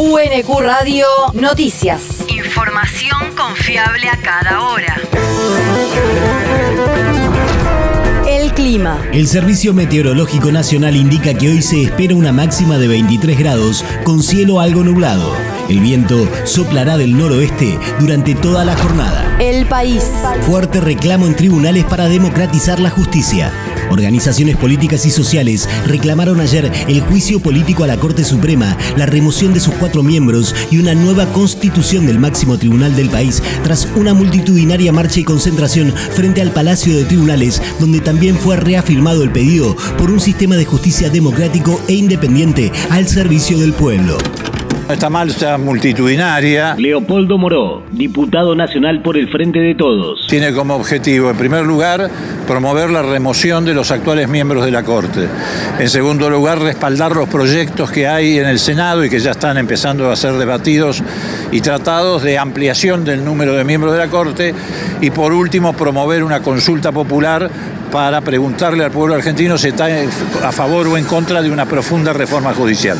UNQ Radio Noticias. Información confiable a cada hora. El clima. El Servicio Meteorológico Nacional indica que hoy se espera una máxima de 23 grados con cielo algo nublado. El viento soplará del noroeste durante toda la jornada. El país. Fuerte reclamo en tribunales para democratizar la justicia. Organizaciones políticas y sociales reclamaron ayer el juicio político a la Corte Suprema, la remoción de sus cuatro miembros y una nueva constitución del máximo tribunal del país tras una multitudinaria marcha y concentración frente al Palacio de Tribunales, donde también fue reafirmado el pedido por un sistema de justicia democrático e independiente al servicio del pueblo. Esta marcha multitudinaria Leopoldo Moró, diputado nacional por el Frente de Todos. tiene como objetivo, en primer lugar, promover la remoción de los actuales miembros de la Corte. En segundo lugar, respaldar los proyectos que hay en el Senado y que ya están empezando a ser debatidos y tratados de ampliación del número de miembros de la Corte. Y por último, promover una consulta popular para preguntarle al pueblo argentino si está a favor o en contra de una profunda reforma judicial.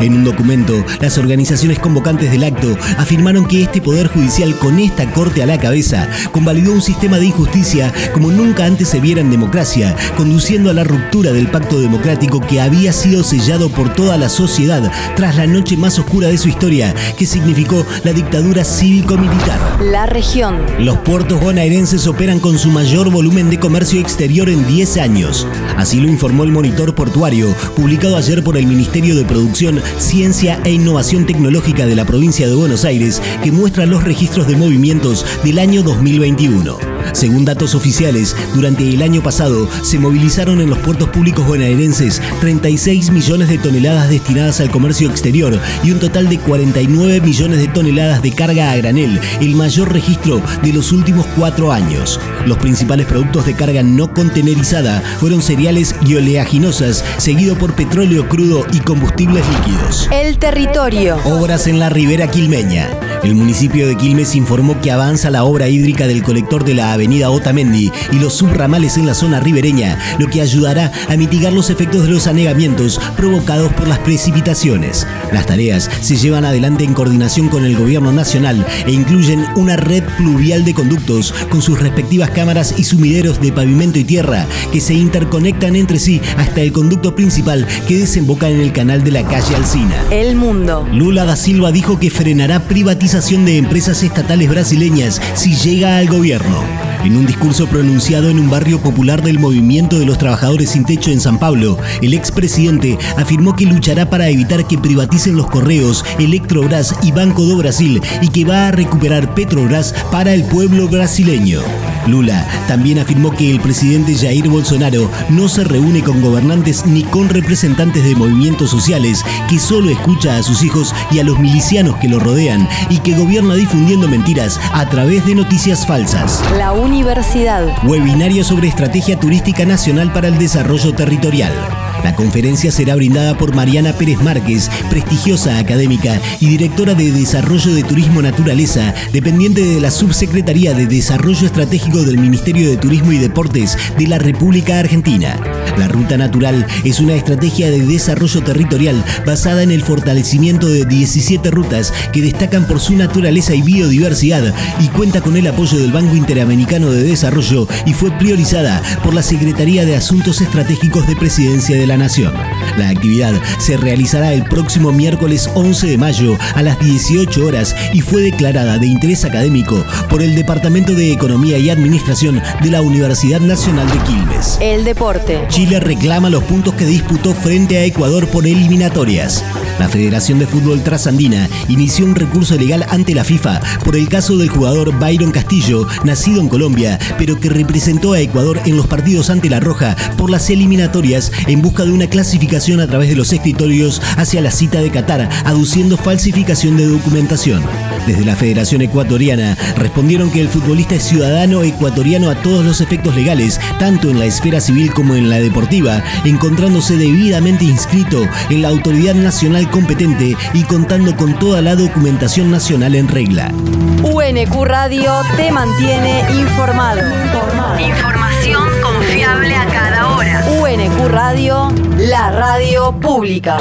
En un documento, las organizaciones convocantes del acto afirmaron que este Poder Judicial con esta Corte a la cabeza convalidó un sistema de injusticia como nunca antes se viera en democracia, conduciendo a la ruptura del pacto democrático que había sido sellado por toda la sociedad tras la noche más oscura de su historia, que significó la dictadura cívico-militar. La región. Los puertos bonaerenses operan con su mayor volumen de comercio exterior en 10 años. Así lo informó el monitor portuario, publicado ayer por el Ministerio de Producción, Ciencia e Innovación Tecnológica de la provincia de Buenos Aires, que muestra los registros de movimientos del año 2021. Según datos oficiales, durante el año pasado se movilizaron en los puertos públicos bonaerenses 36 millones de toneladas destinadas al comercio exterior y un total de 49 millones de toneladas de carga a granel, el mayor registro de los últimos cuatro años. Los principales productos de carga no contenerizada fueron cereales y oleaginosas, seguido por petróleo crudo y combustibles líquidos. El territorio. Obras en la ribera quilmeña. El municipio de Quilmes informó que avanza la obra hídrica del colector de la avenida Otamendi y los subramales en la zona ribereña, lo que ayudará a mitigar los efectos de los anegamientos provocados por las precipitaciones. Las tareas se llevan adelante en coordinación con el gobierno nacional e incluyen una red pluvial de conductos con sus respectivas cámaras y sumideros de pavimento y tierra que se interconectan entre sí hasta el conducto principal que desemboca en el canal de la calle Alcina. El mundo. Lula da Silva dijo que frenará privatización de empresas estatales brasileñas si llega al gobierno. En un discurso pronunciado en un barrio popular del movimiento de los trabajadores sin techo en San Pablo, el expresidente afirmó que luchará para evitar que privaticen los correos, Electrobras y Banco do Brasil y que va a recuperar Petrobras para el pueblo brasileño. Lula también afirmó que el presidente Jair Bolsonaro no se reúne con gobernantes ni con representantes de movimientos sociales, que solo escucha a sus hijos y a los milicianos que lo rodean y que gobierna difundiendo mentiras a través de noticias falsas. Universidad. Webinario sobre Estrategia Turística Nacional para el Desarrollo Territorial. La conferencia será brindada por Mariana Pérez Márquez, prestigiosa académica y directora de Desarrollo de Turismo Naturaleza, dependiente de la Subsecretaría de Desarrollo Estratégico del Ministerio de Turismo y Deportes de la República Argentina. La Ruta Natural es una estrategia de desarrollo territorial basada en el fortalecimiento de 17 rutas que destacan por su naturaleza y biodiversidad y cuenta con el apoyo del Banco Interamericano de Desarrollo y fue priorizada por la Secretaría de Asuntos Estratégicos de Presidencia de la Nación. La actividad se realizará el próximo miércoles 11 de mayo a las 18 horas y fue declarada de interés académico por el Departamento de Economía y Administración de la Universidad Nacional de Quilmes. El deporte. Chile reclama los puntos que disputó frente a Ecuador por eliminatorias. La Federación de Fútbol Trasandina inició un recurso legal ante la FIFA por el caso del jugador Byron Castillo, nacido en Colombia, pero que representó a Ecuador en los partidos ante la Roja por las eliminatorias en busca de una clasificación a través de los escritorios hacia la cita de Qatar, aduciendo falsificación de documentación. Desde la Federación Ecuatoriana respondieron que el futbolista es ciudadano ecuatoriano a todos los efectos legales, tanto en la esfera civil como en la deportiva, encontrándose debidamente inscrito en la autoridad nacional competente y contando con toda la documentación nacional en regla. UNQ Radio te mantiene informado. Información confiable a cada hora. hora. UNQ Radio, la radio pública.